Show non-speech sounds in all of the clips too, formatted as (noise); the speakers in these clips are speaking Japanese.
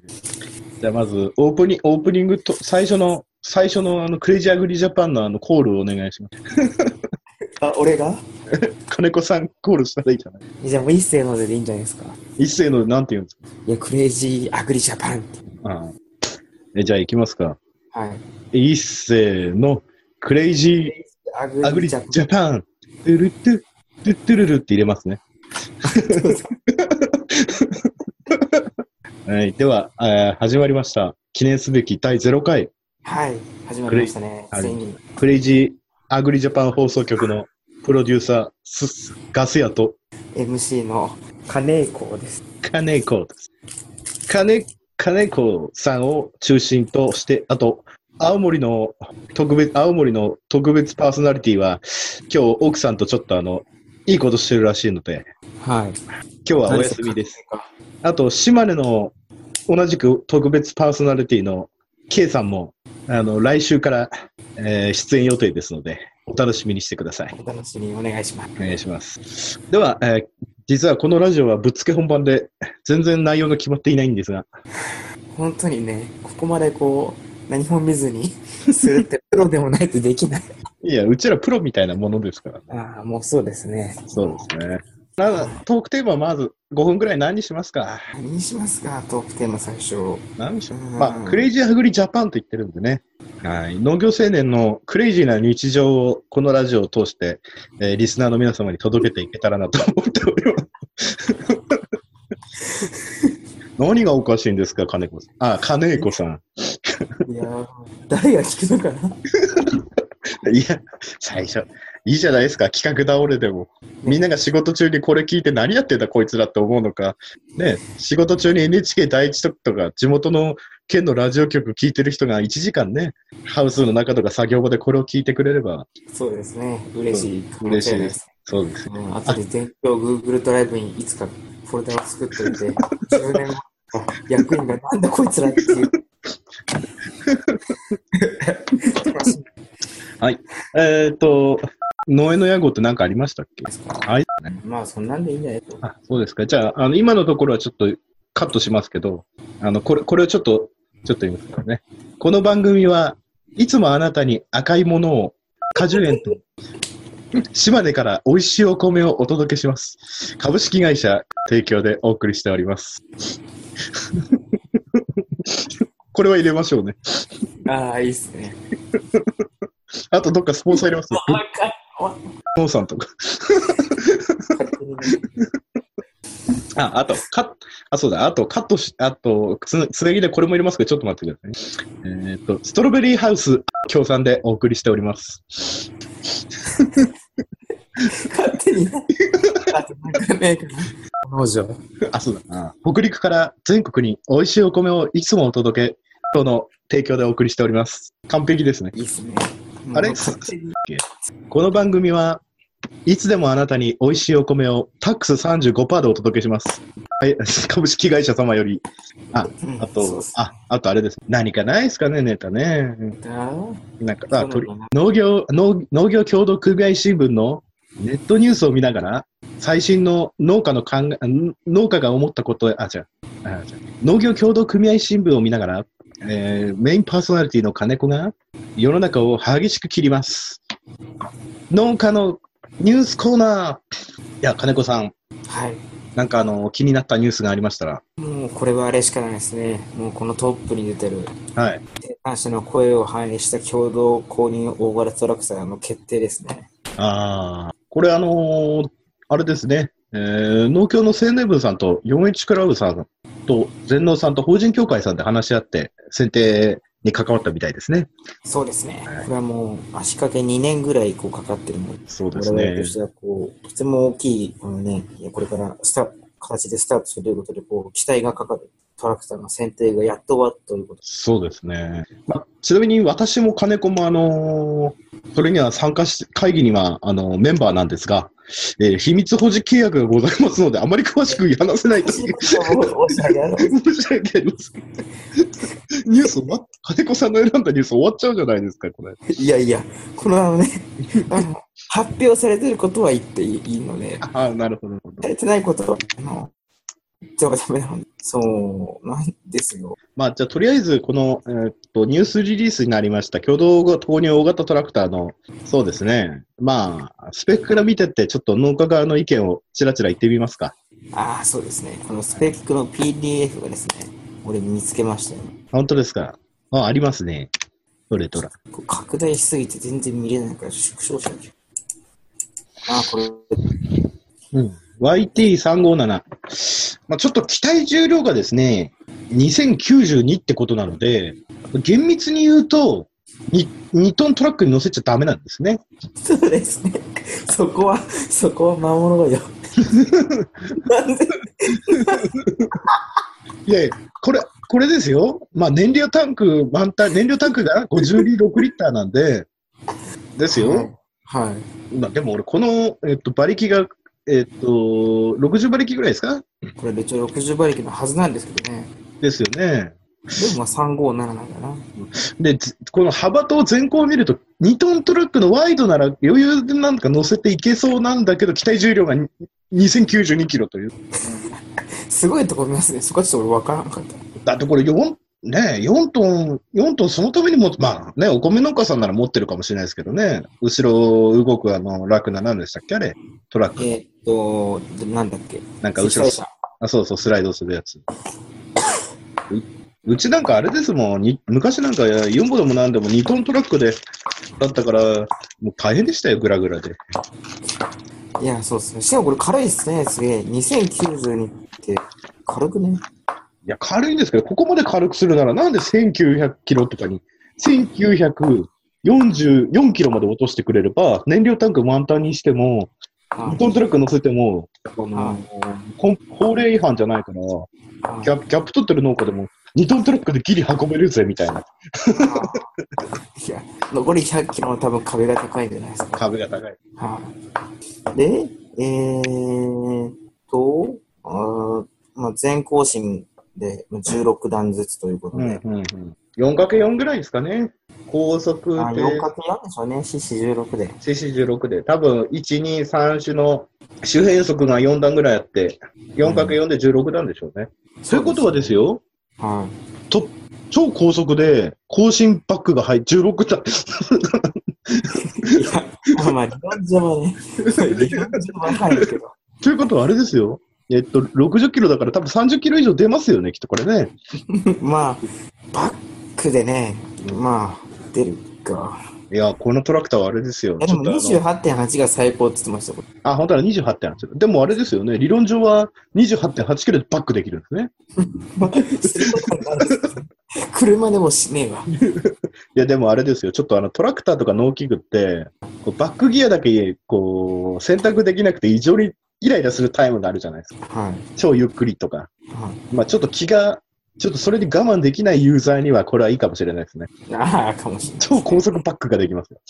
じゃあまず、オープニオープニングと、最初の、最初のあの、クレイジーアグリジャパンのあの、コールをお願いします。(laughs) あ、俺が？(laughs) 金子さんコールしたらいいじゃないじゃあもう一斉のででいいんじゃないですか。一斉のなんて言うんですか？いや、クレイジーアグリジャパンって。ああえじゃあ行きますか。はい。一斉の、クレイジーアグリジャャパン、トゥルトゥ、トゥットゥルルって入れますね。(laughs) はい。では、えー始まりました。記念すべき第0回、はい。始まりましたね。はいついに。クレイジーアグリジャパン放送局のプロデューサー、スガスヤと MC の金子です。金子です。金、金子さんを中心として、あと、青森の特別、青森の特別パーソナリティは、今日奥さんとちょっとあの、いいことしてるらしいので、はい。今日はお休みです。。あと、島根の同じく特別パーソナリティの K さんも、あの、来週から、えー出演予定ですので、お楽しみにしてください。お楽しみにお願いします。お願いします。では、えー実はこのラジオはぶっつけ本番で、全然内容が決まっていないんですが、本当にね、ここまでこう、何も見ずに (laughs) するってプロでもないとできない。いや、うちらプロみたいなものですから。ああ、もうそうですね。そうですね。なトークテーマはまず5分ぐらい何にしますか？何にしますか、トークテーマ最初。何にしよう？うんまあ、クレイジーハグリジャパンと言ってるんでね。はい。農業青年のクレイジーな日常をこのラジオを通して、えーリスナーの皆様に届けていけたらなと思っております。(laughs) 何がおかしいんですか、金子さん。あ、金子さん。いやー、誰が聞くのかな？(laughs) いや、最初、いいじゃないですか、企画倒れでも。みんなが仕事中にこれ聞いて何やってんだこいつらって思うのか、ね、仕事中に NHK 第一特とか地元の県のラジオ局聞いてる人が1時間ね、ハウスの中とか作業場でこれを聞いてくれれば、そうですね。嬉しい。嬉しいです。そうです。うん、後で全票 Google ドライブにいつかフォルダを作っておいて、10年役員がなんだこいつらっていう。(laughs) はい。えっ、と、農園の屋号って何かありましたっけ？ですかはい。まあ、そんなんでいいんじゃないと。あ、そうですか。じゃあ、あの、今のところはちょっとカットしますけど、あの、これ、これをちょっと、ちょっと言いますからね。この番組はいつもあなたに赤いものを、果樹園と、島根から美味しいお米をお届けします。株式会社提供でお送りしております。(laughs) これは入れましょうね。ああ、いいっすね。(laughs) あとどっかスポンサー入れます？わかわモンさんとか。(laughs) あ、あと、カット、あ、そうだ、あと、カットし、あと、つ、つなぎでこれも入れますけど、ちょっと待ってくださいね。えっ、と、ストロベリーハウス協賛でお送りしております。勝手に。農場。(laughs) あ、そうだな。北陸から全国に美味しいお米をいつもお届け、今日の提供でお送りしております。完璧ですね。いいっすね。あれ？この番組はいつでもあなたに美味しいお米をタックス35%でお届けします。はい、(laughs) 株式会社様より。あ、うんあとあ、あとあれです。何かないですかね、ネタね。だなんか、あ、とりそうなんだな農業農、農業協同組合新聞のネットニュースを見ながら、最新の農家の考え、ん農家が思ったこと、あ、じゃあ、あじゃあ農業協同組合新聞を見ながら、えーメインパーソナリティの金子が世の中を激しく切ります。農家のニュースコーナーいや、金子さん、はい。なんかあの、気になったニュースがありましたら、もうこれはあれしかないですね。もうこのトップに出てる、はい。生産者の声を反映した共同購入大型トラクターの決定ですね。ああ、これあのーあれですね、えー農協の青年部さんと 4H クラブさんと全農さんと法人協会さんで話し合って選定に関わったみたいですね。そうですね。これはもう足掛け2年ぐらいこうかかってるので、そうですね我々と。してはこう、とても大きい、このね、これからスタ形でスタートするということで、こう、期待がかかるトラクターの選定がやっと終わったということそうですね。まあ、ちなみに私も金子もあのーそれには参加し、会議にはあのメンバーなんですが、えー秘密保持契約がございますので、あまり詳しく話せないという。申し訳ありません。ニュース終わっ、金子さんの選んだニュース終わっちゃうじゃないですか、これ。いやいや、このあのね、あの、発表されてることは言っていいので、ああ、なるほど。されてないことは、あの、言ってはダメなので。そうなんですよ。まあ、じゃあ、とりあえず、この、えーっと、ニュースリリースになりました、挙動投入大型トラクターの、そうですね。まあ、スペックから見てって、ちょっと農家側の意見をちらちら言ってみますか。ああ、そうですね。このスペックの PDF がですね、俺見つけましたよ。本当ですか？あ、ありますね。どれとら。こう拡大しすぎて全然見れないから縮小しなきゃ。ああ、これ、うん。YT357。まあ、ちょっと機体重量がですね、2092ってことなので、厳密に言うと、2, 2トントラックに乗せちゃダメなんですね。そうですね。そこは、そこは魔物がよ。なんで？いやいやこれ、これですよ。まあ、燃料タンク満タン、燃料タンクが50リ6リッターなんで、ですよ。はい。まあ、でも俺、この、えっと、馬力が、えっと、60馬力ぐらいですか？これ、一応60馬力のはずなんですけどね。ですよね。でもまあ357なんだな。で、つこの幅と前高を見ると、2トントラックのワイドなら余裕でなんか乗せていけそうなんだけど、機体重量がに2092キロという。(laughs) すごいとこ見ますね。そこはちょっと俺分からんかった。だってこれ4、ね4トン、4トンそのためにも、まあね、お米農家さんなら持ってるかもしれないですけどね、後ろ動くあの、楽な何でしたっけ？あれトラック。えーっと、でなんだっけ？なんか後ろあ、そうそう、スライドするやつ。ううちなんかあれですもん、に昔なんかユンボでもなんでも2トントラックで、だったから、もう大変でしたよ、グラグラで。いや、そうですね。しかもこれ軽いっすね。すげえ。2092って軽くね？いや、軽いんですけど、ここまで軽くするなら、なんで1900キロとかに、1944キロまで落としてくれれば、燃料タンク満タンにしても、あ2トントラック乗せても、あの法令違反じゃないから、あギャップギャップ取ってる農家でも、2トントラックでギリ運べるぜ、みたいな。いや、残り100キロの多分壁が高いんじゃないですか。壁が高い。はい。で、えーっと、あーまあ、全更新で16段ずつということで、うんうんうん。4×4 ぐらいですかね。高速あで、4×4 でしょうね、CC16 で。CC16 で、多分1、2、3種の周辺速が4段ぐらいあって、4×4 で16段でしょうね。そういうことはですよ、は超高速で更新バックが入って16段。い。いや、まあまあ、理論上はね、(laughs) 理論上は入るけど。ということはあれですよ。えっと、60キロだから多分30キロ以上出ますよね、きっとこれね。(laughs) まあ、バックでね、まあ、出るか。いや、このトラクターはあれですよ。えでもちょっとあの28.8が最高って言ってましたよ。あ、本当は28.8。でもあれですよね。理論上は28.8キロでバックできるんですね。(laughs) 車でもしねえわ。(laughs) いや、でもあれですよ。ちょっとあのトラクターとか農機具って、こうバックギアだけこう選択できなくて異常にイライラするタイムがあるじゃないですか。はい。超ゆっくりとか。はいまあちょっと気が、ちょっとそれに我慢できないユーザーにはこれはいいかもしれないですね。ああ、かもしれ超高速バックができますよ。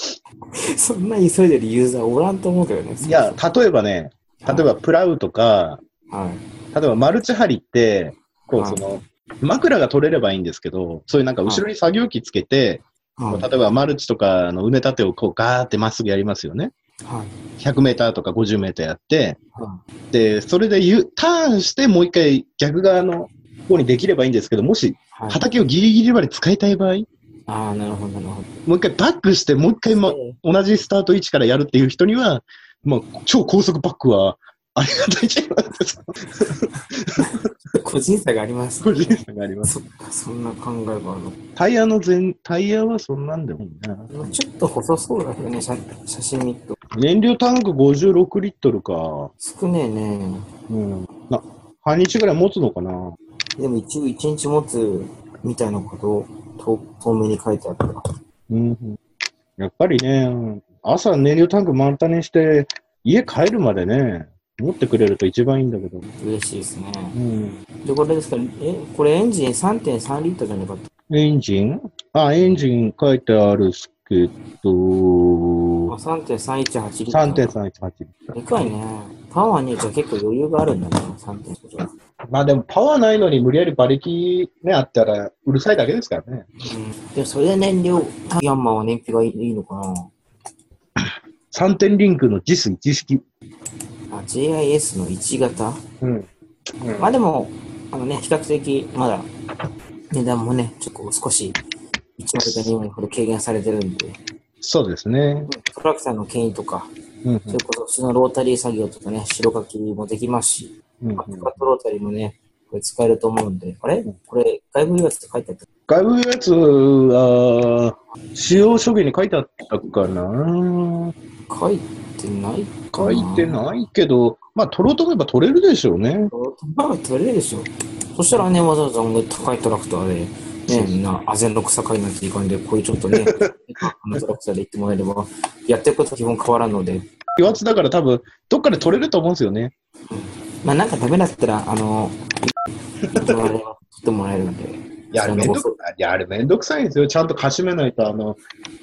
ない。そんな急いでるユーザーおらんと思うけどね。いや、例えばね、例えばプラウとか、はい。例えばマルチハリって、こうはいその、枕が取れればいいんですけど、そういうなんか後ろに作業機つけて、はい。例えばマルチとかの埋め立てをこうガーってまっすぐやりますよね。はい。100メーターとか50メーターやって、はで、それでゆターンしてもう一回逆側の方にできればいいんですけど、もしはい。畑をギリギリまで使いたい場合、ああ、なるほど、なるほど。もう一回バックして、もう一回、ま、同じスタート位置からやるっていう人には、まあ、超高速バックはありがたいじゃないですか。(laughs) 個人差があります。個人差があります。そっか、そんな考えがあるの。タイヤの全、タイヤはそんなんでもいいな。ちょっと細そうだけどね、写写真見ると。燃料タンク56リットルか。少ねえね。うん。な、半日ぐらい持つのかなでも一応一日持つみたいなことをと透明に書いてあった。うん。やっぱりね、朝燃料タンク満タンにして、家帰るまでね、持ってくれると一番いいんだけど。嬉しいですね。うん。で、これですかえ、これエンジン3.3リットルじゃなかったエンジン？あ、エンジン書いてあるっすけど、あ、3.318リットル。3.318。でかいね。パワーにじゃあ結構余裕があるんだね、3.5。まあでもパワーないのに無理やり馬力ね、あったらうるさいだけですからね。うん。でもそれで燃料、ヤンマーは燃費がいいのかな3点リンクの JIS1 式。あ、JIS の1型うん。まあでも、あのね、比較的まだ値段もね、ちょっと少し1割か2割ほど軽減されてるんで、そうですね。トラクターの牽引とか、うんそれこそのロータリー作業とかね、白書きもできますし、うんうん。トロータリーもね、これ使えると思うんで、あれ？これ外部油圧って書いてあった外部やつは、使用書類に書いてあったかな？書いてないか書いてないけど、まあ、取ろうと思えば取れるでしょうね。まあ、取れるでしょ。そしたらね、わざわざ高いトラクターで、ね、みんな、あぜんの草刈りなんていかんで、こういうちょっとね、(laughs) あのトラクターで行ってもらえれば、やってることは基本変わらんので、油圧だから多分、どっかで取れると思うんですよね。まあ、なんかダメだったら、あの、取ってもらえるんで。いや、あれめんどく、いや、あれめんどくさいんですよ。ちゃんとかしめないと、あの、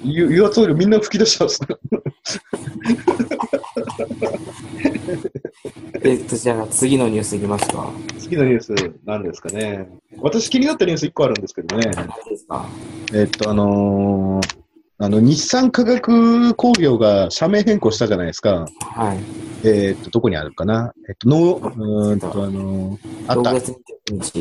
油油圧オイルみんな吹き出しちゃうんですよ。(laughs) えっと、じゃあ次のニュースいきますか。次のニュース、なんですかね。私気になったニュース1個あるんですけどね。何ですかえっと、あのーあの、日産化学工業が社名変更したじゃないですか。はい。えっと、どこにあるかな？えっと、の、うーんと、あのーあった。6月29日。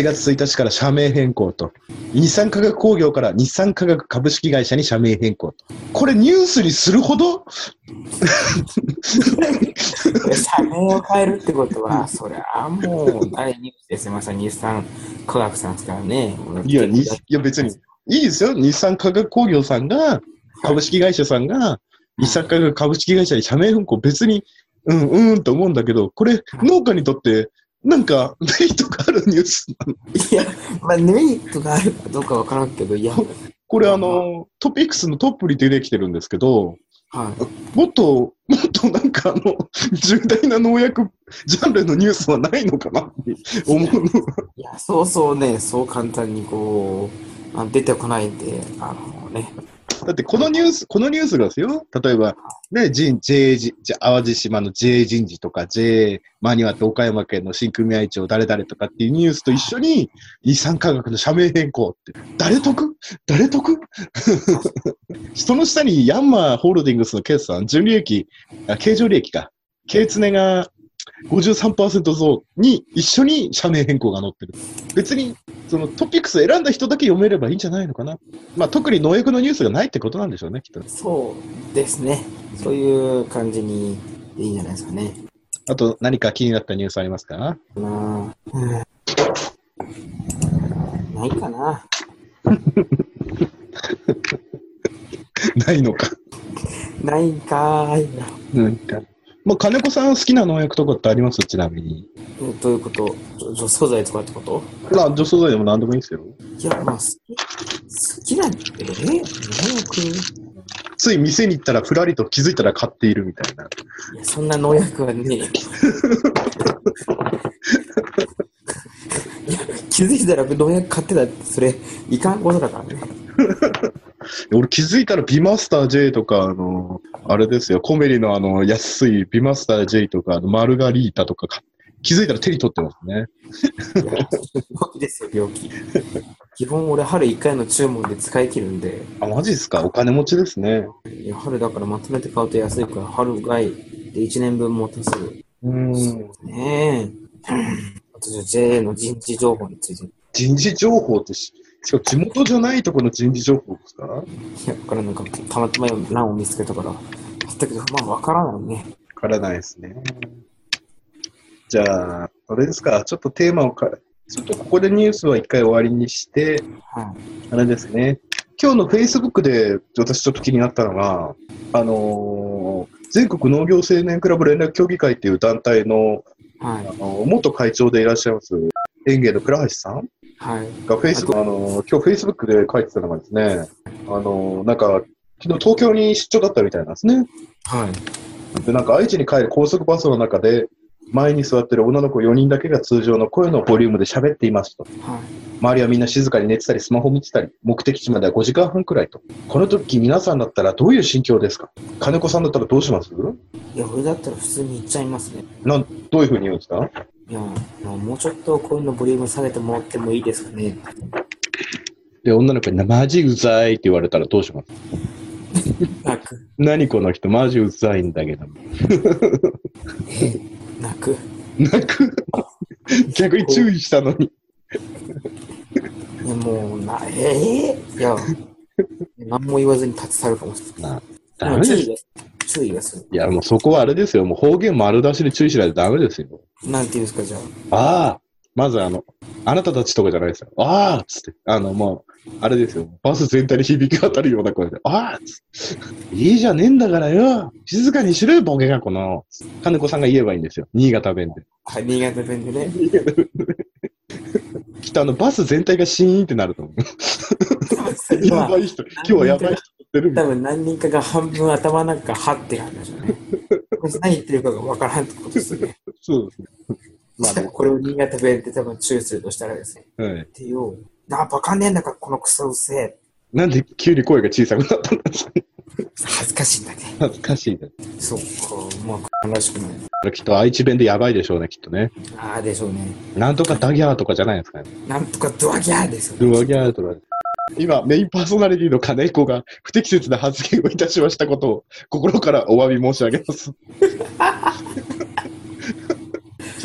4月1日から社名変更と。日産化学工業から日産化学株式会社に社名変更と。これニュースにするほど？(laughs) 社名を変えるってことは、そりゃもう大ニュースですよ。まさに日産科学さんですからね。いや、にいや別に、いいですよ。日産化学工業さんが、株式会社さんが、日産化学株式会社に社名変更別に、うん、うんと思うんだけど、これ、農家にとって、なんか、メリットがあるニュースなの？いや、まあ、メリットがあるかどうかわからんけど、いや、これ、あの、トピックスのトップに出てきてるんですけど、はい。もっと、もっとなんかあの、重大な農薬ジャンルのニュースはないのかなって思うの。いや、そうそうね、そう簡単にこう、あ出てこないんで、あのね、だってこのニュース、このニュースがですよ。例えば、ね、J、J、J、淡路島の J 人事とか、J、マニュアって岡山県の新組合長誰々とかっていうニュースと一緒に、日産科学の社名変更って、誰得？誰得？(laughs) その下にヤンマーホールディングスの決算、純利益、あ経常利益か。経常が53%増に一緒に社名変更が載ってる。別に、そのトピックス選んだ人だけ読めればいいんじゃないのかな。まあ特に農薬のニュースがないってことなんでしょうね、きっと。そうですね。そういう感じにいいんじゃないですかね。あと何か気になったニュースありますか？なあ、うんないかな。(laughs) ないのか。ないかーいな。なんか。まあ、金子さん好きな農薬とかってあります？ちなみに。えどういうこと？除除草剤とかってこと？まあ、除草剤でも何でもいいですよ。いや、まあ、好き、好きなえ農薬？つい店に行ったらふらりと気づいたら買っているみたいな。いや、そんな農薬はねえ。いや、気づいたら農薬買ってたって、それ、いかんことだからね。(laughs) 俺気づいたらビマスター J とか、あの、あれですよ、コメリのあの、安いビマスター J とか、マルガリータとかか、気づいたら手に取ってますね。病気ですよ、病気。基本俺、春1回の注文で使い切るんで、あ、マジですか？お金持ちですね。いや、春だからまとめて買うと安いから、春買いで1年分持たせる。うん。ねえ。あとじゃあ JA の人事情報について。い人事情報ってし、しかも地元じゃないところの人事情報ですか？や、これなんか、たまたま欄を見つけたから、だけど、まあ、わからないね。わからないですね。じゃあ、あれですか、ちょっとテーマをか、ちょっとここでニュースは一回終わりにして、はあれですね、今日の Facebook で私ちょっと気になったのが、あのー全国農業青年クラブ連絡協議会っていう団体のい。はい。あの元会長でいらっしゃいます園芸の倉橋さんはい。が Facebook、あのー今日 Facebook で書いてたのがですね、あのーなんか、昨日東京に出張だったみたいなんですね。はい。で、なんか愛知に帰る高速バスの中で、前に座ってる女の子4人だけが通常の声のボリュームで喋っていますと。はい。周りはみんな静かに寝てたり、スマホ見てたり、目的地までは5時間半くらいと。この時皆さんだったらどういう心境ですか？金子さんだったらどうします？いや、俺だったら普通に言っちゃいますね。なんどういうふうに言うんですか？いや、まあもうちょっと声のボリューム下げてもらってもいいですかね。で、女の子にマジうざいって言われたらどうします？泣く。何この人マジうざいんだけど。泣く。泣く逆に注意したのに。いやもう、な、ええいや、何も言わずに立ち去るかもしれない。ダメです。注意が、する。いや、もうそこはあれですよ。もう方言丸出しで注意しないとダメですよ。なんていうんですか、じゃあ。ああ、まずあの、あなたたちとかじゃないですよ。ああっつって、あの、もう、あれですよ。バス全体に響き渡るような声で、ああいいじゃねえんだからよ。静かにしろよ、ボケがこの。金子さんが言えばいいんですよ。新潟弁で。はい、新潟弁でね。(laughs) きっとあの、バス全体がシーンってなると思う。やばい人、今日はやばい人乗ってる多分何人かが半分頭なんかはって感じでしょうね。何言ってるかがわからんってことですよね。な。そうですね。まあでも、(laughs) これを新潟弁で多分注意するとしたらですね。はい。ってよ、なあ、バカねえんだから、このクソうせえ。なんで急に声が小さくなったんですか恥ずかしいんだね。恥ずかしいね。そうか、まあ、悲しくない。きっと愛知弁でやばいでしょうね、きっとね。ああ、でしょうね。なんとかダギャーとかじゃないですかね。なんとかドワギャーですよね。ドアギャーとか。今、メインパーソナリティの金子が不適切な発言をいたしましたことを心からお詫び申し上げます。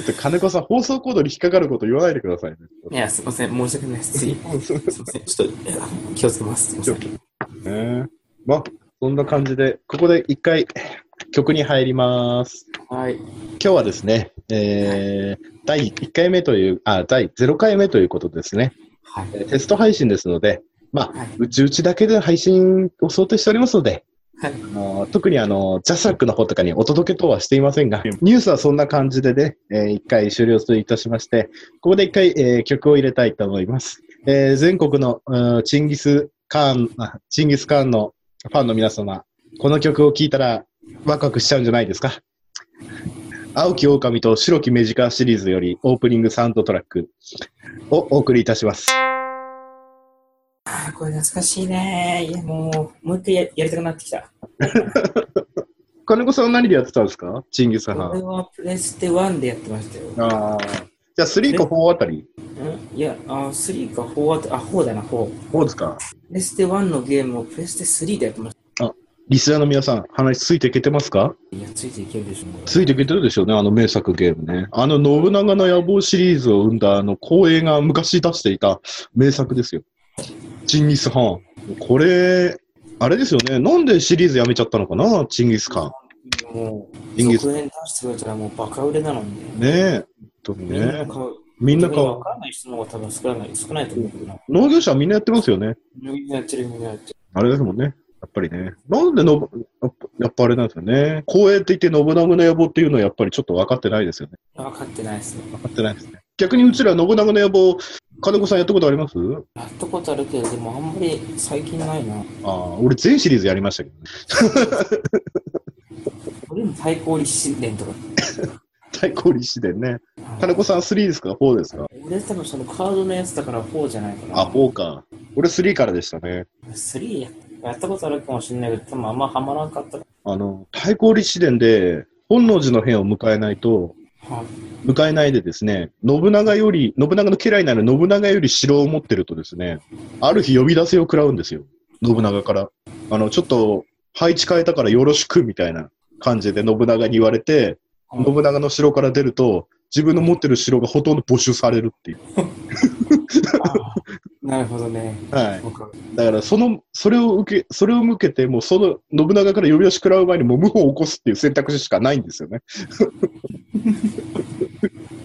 ちょっと金子さん、放送コードに引っかかること言わないでくださいね。いや、すいません。申し訳ないです。(laughs) すいません。ちょっと気をつけます。すいません。ねまあ、そんな感じで、ここで一回曲に入ります。はい。今日はですね、えー、第1回目という、あ、第0回目ということですね。はい。えーテスト配信ですので、まあ、はいうちうちだけで配信を想定しておりますので、はい。あの特にあの、ジャスラックの方とかにお届けとはしていませんが、ニュースはそんな感じでね、えー一回終了といたしまして、ここで一回、えー曲を入れたいと思います。えー全国の、うんチンギスカーン、あチンギスカーンのファンの皆様、この曲を聴いたらワクワクしちゃうんじゃないですか？青き狼と白きメジカーシリーズよりオープニングサウンドトラックをお送りいたします。あーこれ懐かしいね。いや、もう、もう一回ややりたくなってきた。(laughs) 金子さんは何でやってたんですか？チンギスハこれン。はプレステ1でやってましたよ。ああ。じゃあ3か4あたり？ん？いや、あ、3か4あと、あ、4だな、4。4ですかプレステ1のゲームをプレステ3でやってましリスナーの皆さん、話ついていけてますか？た。いや、ついていけるでしょう。ついていけてるでしょうね、あの名作ゲームね。あの、信長の野望シリーズを生んだ、あの、光栄が昔出していた名作ですよ。チンギス・ハン。これ、あれですよね。なんでシリーズやめちゃったのかな？チンギス・カもう、ジンギス続編出してくれたらもうバカ売れなのにね。ン。ねえ。本当にみんなね。買う。みんなかわからない人の方が多分少ない、少ないと思うけどな。農業者はみんなやってますよね。みんなやってる、みんなやってる。あれですもんね。やっぱりね。なんでの、やっぱやっぱあれなんですよね。光栄って言って信長の野望っていうのはやっぱりちょっと分かってないですよね。分かってないですね。分かってないですね。逆にうちら信長の野望、金子さんやったことあります？やったことあるけど、でもあんまり最近ないな。ああ、俺全シリーズやりましたけどね。(laughs) 俺も対抗立志伝とか。(laughs) 対抗立志伝ね。金子さん3ですか ?4 ですか？俺多分そのカードのやつだから4じゃないかな。あ、4か。俺3からでしたね。3ややったことあるかもしれないけど、多分あんまハマらなかった。あの、対抗立志伝で、本能寺の変を迎えないと、はい。迎えないでですね、信長より、信長の家来なら信長より城を持ってるとですね、ある日呼び出せを食らうんですよ。信長から。あの、ちょっと配置変えたからよろしくみたいな感じで信長に言われて、信長の城から出ると、自分の持ってる城がほとんど没収されるっていう。(laughs) なるほどね。はい。だから、その、それを受け、それを向けて、もうその、信長から呼び出し食らう前にもう謀反を起こすっていう選択肢しかないんですよね。(laughs)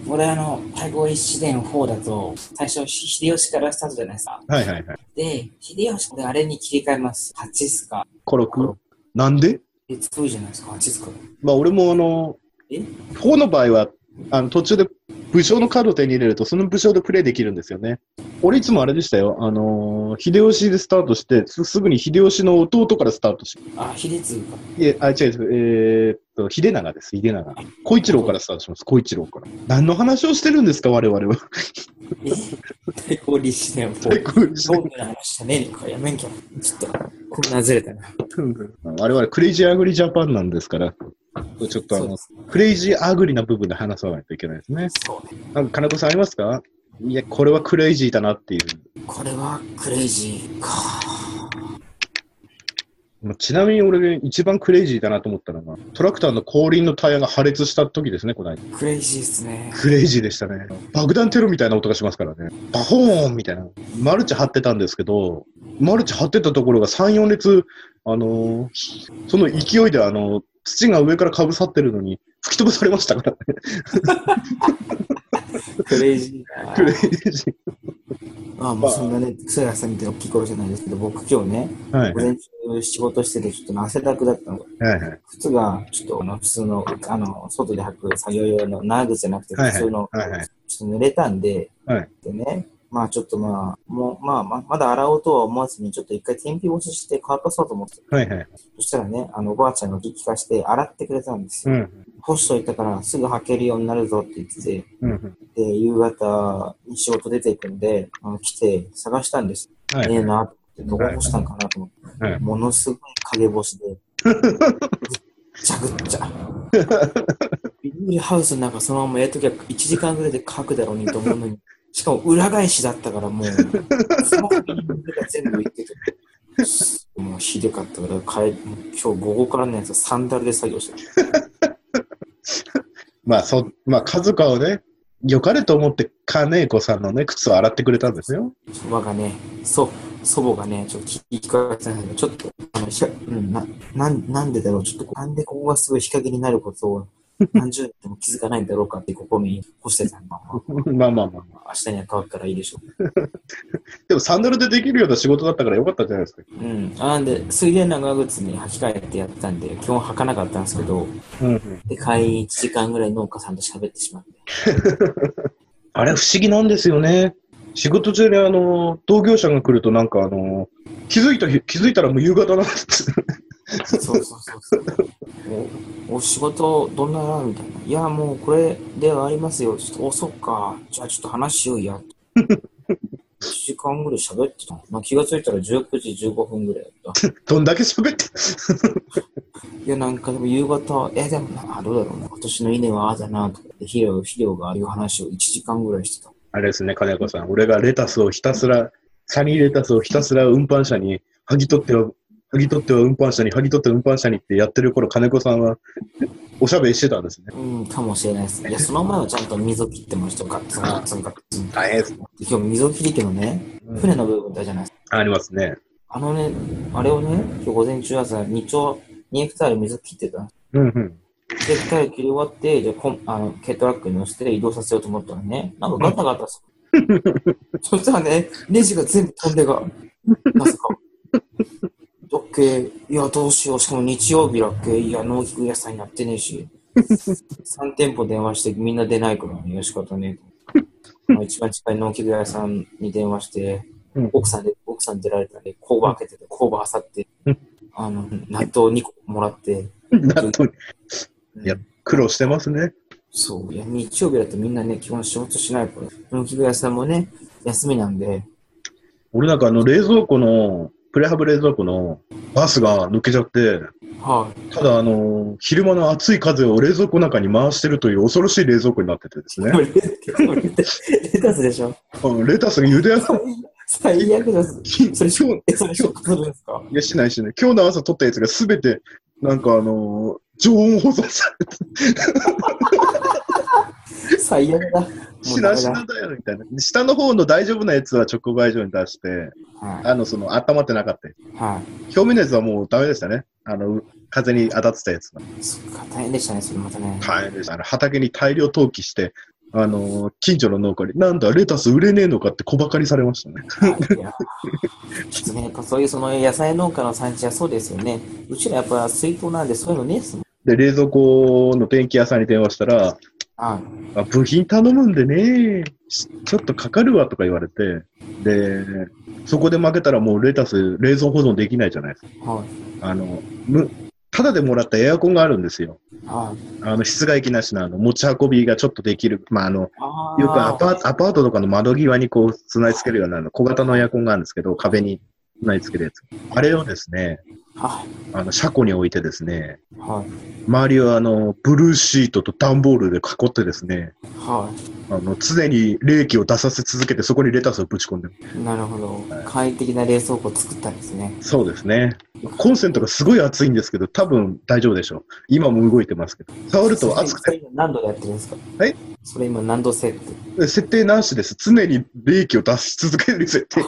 俺あの、対抗立志伝4だと、最初、秀吉からスタートじゃないですか。はいはいはい。で、秀吉であれに切り替えます。8ですか。コロク？なんで？え、強いじゃないですか。8ですか。まあ、俺もあの、え？4の場合は、あの、途中で武将のカードを手に入れると、その武将でプレイできるんですよね。俺いつもあれでしたよ。あのー秀吉でスタートして、すすぐに秀吉の弟からスタートし、あ、秀次か。いえ、あ、違う違う、えーっと、秀長です、秀長。小一郎からスタートします、小一郎から。何の話をしてるんですか、我々は。え対抗立志伝4。こうそういう話じゃねえのか。やめんきゃ。ちょっと、こんなずれたな。我々クレイジーアグリジャパンなんですから、ちょっとあのそうで、す。クレイジーアグリな部分で話さないといけないですね。そうね。なんか金子さんありますか？いや、これはクレイジーだなっていう。これはクレイジーか。まあちなみに俺一番クレイジーだなと思ったのが、トラクターの後輪のタイヤが破裂した時ですね、この間。クレイジーっすね。クレイジーでしたね。爆弾テロみたいな音がしますからね。バホーンみたいな。マルチ張ってたんですけど、マルチ張ってたところが3、4列、あのーその勢いであの土が上からかぶさってるのに吹き飛ばされましたからね。(laughs) クレイジーな。クレイジー。まあ、もうそんなね、クソやさみたいな大きい頃じゃないですけど、僕今日ね、はい。午前中仕事してて、ちょっとね汗だくだったの。はいはい。靴が、ちょっとあの普通の、あの、外で履く作業用の長靴じゃなくて、普通の、はいはいちょっと濡れたんで、はいでね、まあちょっとまあ、もう、まあ、ままだ洗おうとは思わずに、ちょっと一回天日干しして乾かそうと思って、はいはい。そしたらね、あの、おばあちゃんが聞かして洗ってくれたんですよ。うん。干しといたからすぐ履けるようになるぞって言ってて、うん。で、夕方に仕事出ていくんで、あの来て探したんです。はいええなって、どこ干したんかなと思って、はいものすごい影干しで、ぐっちゃぐっちゃ。ビニールハウスの中そのままやっときゃ1時間ぐらいで乾くだろうにと思うのに、しかも裏返しだったからもう、その時に水が全部いってて、もうひどかったから今日午後からのやつはサンダルで作業してる。まあ、そ、まあ、家族をね、良かれと思って、金子さんのね、靴を洗ってくれたんですよ。そばがね、そう、祖母がね、ちょっと聞き返せないけど、ちょっと、あの、うん、な、なん、なんでだろう、ちょっと、なんでここがすごい日陰になることを、何十年でも気づかないんだろうかって、ここに干してたの。(laughs) まあまあまあまあ。明日には乾くからいいでしょでもサンダルでできるような仕事だったからよかったじゃないですか。う。うん。あなんで、水泳長靴に履き替えてやってたんで、基本履かなかったんですけど、うん、で、帰り1時間ぐらい農家さんと喋ってしまって。(laughs) あれ不思議なんですよね。仕事中にあの、同業者が来るとなんかあの、気づいた日、気づいたらもう夕方なんです。そうそうそうそう。お、お仕事どんなみたいな。いや、もうこれではありますよ。ちょっと、お、そっか。じゃあちょっと話しようや。1時間ぐらい喋ってたの。まあ、気がついたら19時15分ぐらいだった。どんだけ喋って。いや、なんかでも夕方、え、でもな、あどうだろうな。今年の稲はああだな、とかで、肥料、肥料がああいう話を1時間ぐらいしてた。あれですね、金子さん。俺がレタスをひたすら、サニーレタスをひたすら運搬車に、剥ぎ取っては、剥ぎ取っては運搬車に、剥ぎ取っては運搬車にってやってる頃、金子さんは、(laughs) おしゃべりしてたんですね。うん、かもしれないです。いや、その前はちゃんと溝切ってましたよ。ガッツンガッツンガッツン。大変です。今日溝切り機のね、船の部分だじゃないですか。ありますね。あのね、あれをね、今日午前中朝、2丁、2ヘクタール水切ってた。うんうん。ヘクタール切り終わって、じゃあコン、あの、軽トラックに乗せて移動させようと思ったらね、なんかガタガタする。(laughs) そしたらね、ネジが全部飛んでが、まさか。オッケー、いや、どうしよう。しかも日曜日だっけ？いや、農機具屋さんやってねえし。(laughs) 3店舗電話してみんな出ないからね、よしかったね。まあ一番近い農機具屋さんに電話して、うん奥さんで、奥さん出られたんで、工場開けてて、工場漁って、あの、納豆2個もらって、納豆うんいや苦労してますね。そう。いや、日曜日だとみんなね、基本仕事しないから。農機具屋さんもね、休みなんで、俺なんかあの冷蔵庫の、プレハブ冷蔵庫のバスが抜けちゃって、はい。ただあの、昼間の暑い風を冷蔵庫の中に回してるという恐ろしい冷蔵庫になっててですねレレタスでしょ？うんレタスが茹で上が最悪です。それ、今日、え、それ、ショックするんですか？いや、しないしない。今日の朝撮ったやつがすべて、なんかあのー常温保存されて、最悪だ。もしなしなだよ、みたいな。下の方の大丈夫なやつは直売所に出して、はあの、その、温まってなかったやつ。い。は表面のやつはもうダメでしたね。あの、風に当たってたやつが。い。そっか、大変でしたね、それまたね。大変でした。あの畑に大量投棄して、あのー近所の農家に、なんだ、レタス売れねえのかって小馬鹿にされましたね。はい、いやね、そういうその野菜農家の産地はそうですよね。うちらやっぱ水筒なんでそういうのねえっすもん。で、冷蔵庫の電気屋さんに電話したら、はい。あ部品頼むんでね、しちょっとかかるわとか言われて、で、そこで負けたらもうレタス、冷蔵保存できないじゃないですか。はい。あの、む、ただでもらったエアコンがあるんですよ。はい。あの、室外機なしのあの、持ち運びがちょっとできる。まあ、あの、よくアパート、アパートとかの窓際にこう、備え付けるような小型のエアコンがあるんですけど、壁に備え付けるやつ。あれをですね、はい。あの、車庫に置いてですね、はい。周りをあの、ブルーシートと段ボールで囲ってですね、はい。あの、常に冷気を出させ続けて、そこにレタスをぶち込んでる。なるほど。簡易的な冷蔵庫を作ったんですね。そうですね。コンセントがすごい熱いんですけど、多分大丈夫でしょう。今も動いてますけど。触ると熱くて、何度でやってるんですか？はいそれ今何度設定設定なしです。常に冷気を出し続ける設定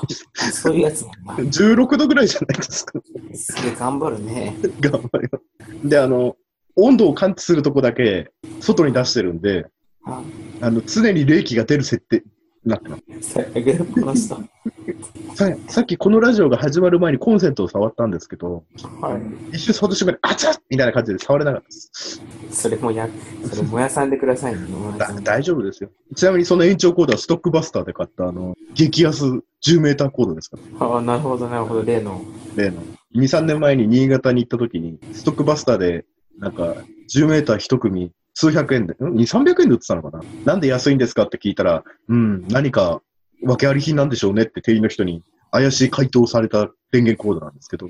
そういうやつなんだ。16度ぐらいじゃないですか。すげえ頑張るね。頑張ります。で、あの、温度を感知するとこだけ外に出してるんで、ああの、常に冷気が出る設定になってます。ささっきこのラジオが始まる前にコンセントを触ったんですけど、はい。一瞬触った瞬間に、あちゃっみたいな感じで触れなかったです。それもや、それ燃やさんでくださいね。大丈夫ですよ。ちなみにその延長コードはストックバスターで買った、あの、激安10メーターコードですから。ああ、なるほど、なるほど。例の。例の。2、3年前に新潟に行った時に、ストックバスターで、なんか、10メーター1組、数百円で、ん ?2、300円で売ってたのかな？なんで安いんですかって聞いたら、うん、何か、訳あり品なんでしょうねって店員の人に怪しい回答された電源コードなんですけど。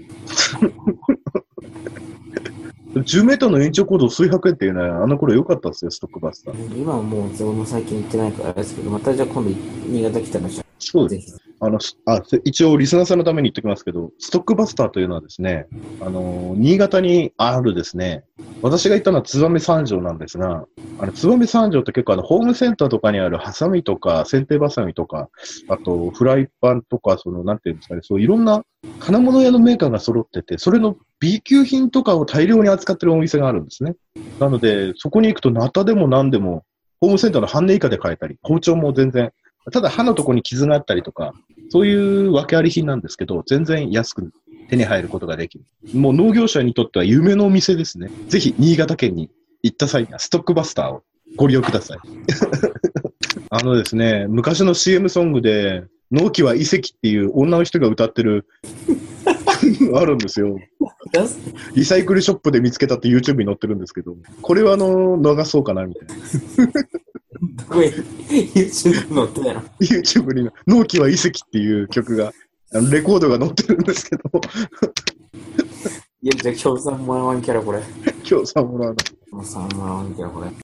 10メーターの延長コード数百円っていうのは、あの頃良かったですよ、ストックバスター。今はもう、俺も最近行ってないからあれですけど、またじゃあ今度、新潟来たらじゃあ、そうです。あの、すあ、せ一応リスナーさんのために言っておきますけど、ストックバスターというのはですね、あの、新潟にあるですね、私が行ったのは燕三条なんですが、あの、燕三条って結構あの、ホームセンターとかにあるハサミとか、剪定バサミとか、あと、フライパンとか、その、なんていうんですかね、そういろんな金物屋のメーカーが揃ってて、それの B 級品とかを大量に扱ってるお店があるんですね。なので、そこに行くと、ナタでも何でも、ホームセンターの半値以下で買えたり、包丁も全然、ただ刃のとこに傷があったりとか、そういう訳あり品なんですけど、全然安く手に入ることができる。もう農業者にとっては夢のお店ですね。ぜひ、新潟県に行った際には、ストックバスターをご利用ください。(laughs) あのですね、昔の CM ソングで、納期は遺跡っていう女の人が歌ってる、(laughs) あるんですよ。リサイクルショップで見つけたって YouTube に載ってるんですけど、これはあの、流そうかなみたいな。どこへ YouTube 載ってないの YouTube に、納期は遺跡っていう曲が、あのレコードが載ってるんですけど、いや、じゃあ、協賛もらわんキャラ、これ。今日さもらうの。協賛もらわんキャラ、これ。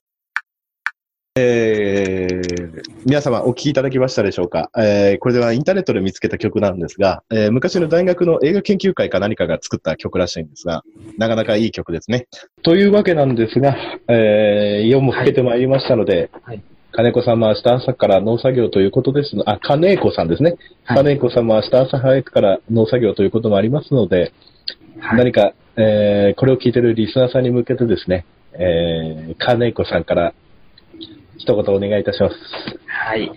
えー、皆様お聞きいただきましたでしょうか、えー、これではインターネットで見つけた曲なんですが、えー、昔の大学の映画研究会か何かが作った曲らしいんですが、なかなかいい曲ですね。というわけなんですが、えー、夜も更けてまいりましたので、はい金子さんは明日朝から農作業ということですのあ、金子さんですね。はい金子さんも明日朝早くから農作業ということもありますので、はい。何か、えー、これを聞いてるリスナーさんに向けてですね、えー、金子さんから一言お願いいたします。はい。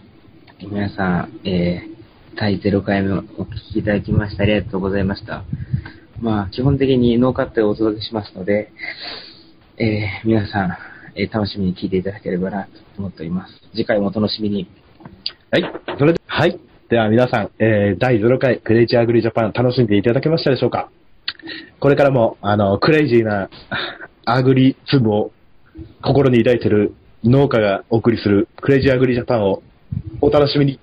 皆さん、えー、第0回目お聞きいただきましてありがとうございました。まあ、基本的にノーカットでお届けしますので、えー、皆さん、えー楽しみに聞いていただければなと思っております。次回もお楽しみに。はい。それで、はい。では皆さん、えー、第0回クレイジーアグリジャパン楽しんでいただけましたでしょうか？これからも、あの、クレイジーなアグリズムを心に抱いている農家がお送りするクレイジーアグリジャパンをお楽しみに。